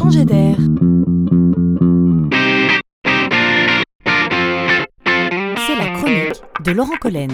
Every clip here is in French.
changer d'air. C'est la chronique de Laurent Collen.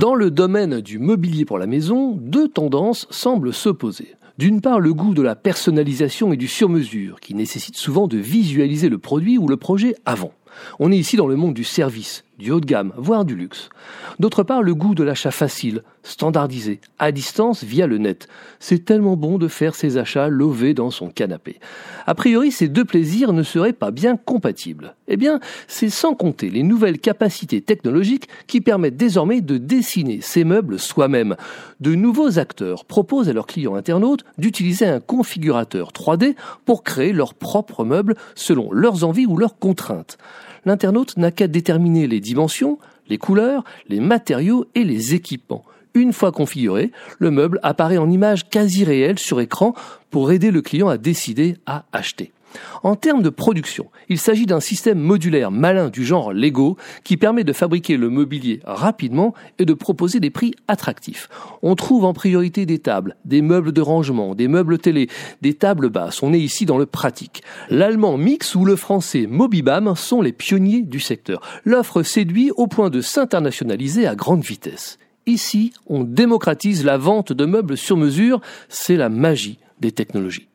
Dans le domaine du mobilier pour la maison, deux tendances semblent s'opposer. D'une part, le goût de la personnalisation et du sur-mesure, qui nécessite souvent de visualiser le produit ou le projet avant. On est ici dans le monde du service, du haut de gamme, voire du luxe. D'autre part, le goût de l'achat facile, standardisé, à distance via le net. C'est tellement bon de faire ses achats lové dans son canapé. A priori, ces deux plaisirs ne seraient pas bien compatibles. Eh bien, c'est sans compter les nouvelles capacités technologiques qui permettent désormais de dessiner ces meubles soi-même. De nouveaux acteurs proposent à leurs clients internautes d'utiliser un configurateur 3D pour créer leurs propres meubles selon leurs envies ou leurs contraintes l'internaute n'a qu'à déterminer les dimensions, les couleurs, les matériaux et les équipements. Une fois configuré, le meuble apparaît en image quasi réelle sur écran pour aider le client à décider à acheter. En termes de production, il s'agit d'un système modulaire malin du genre Lego qui permet de fabriquer le mobilier rapidement et de proposer des prix attractifs. On trouve en priorité des tables, des meubles de rangement, des meubles télé, des tables basses. On est ici dans le pratique. L'allemand Mix ou le français Mobibam sont les pionniers du secteur. L'offre séduit au point de s'internationaliser à grande vitesse. Ici, on démocratise la vente de meubles sur mesure, c'est la magie des technologies.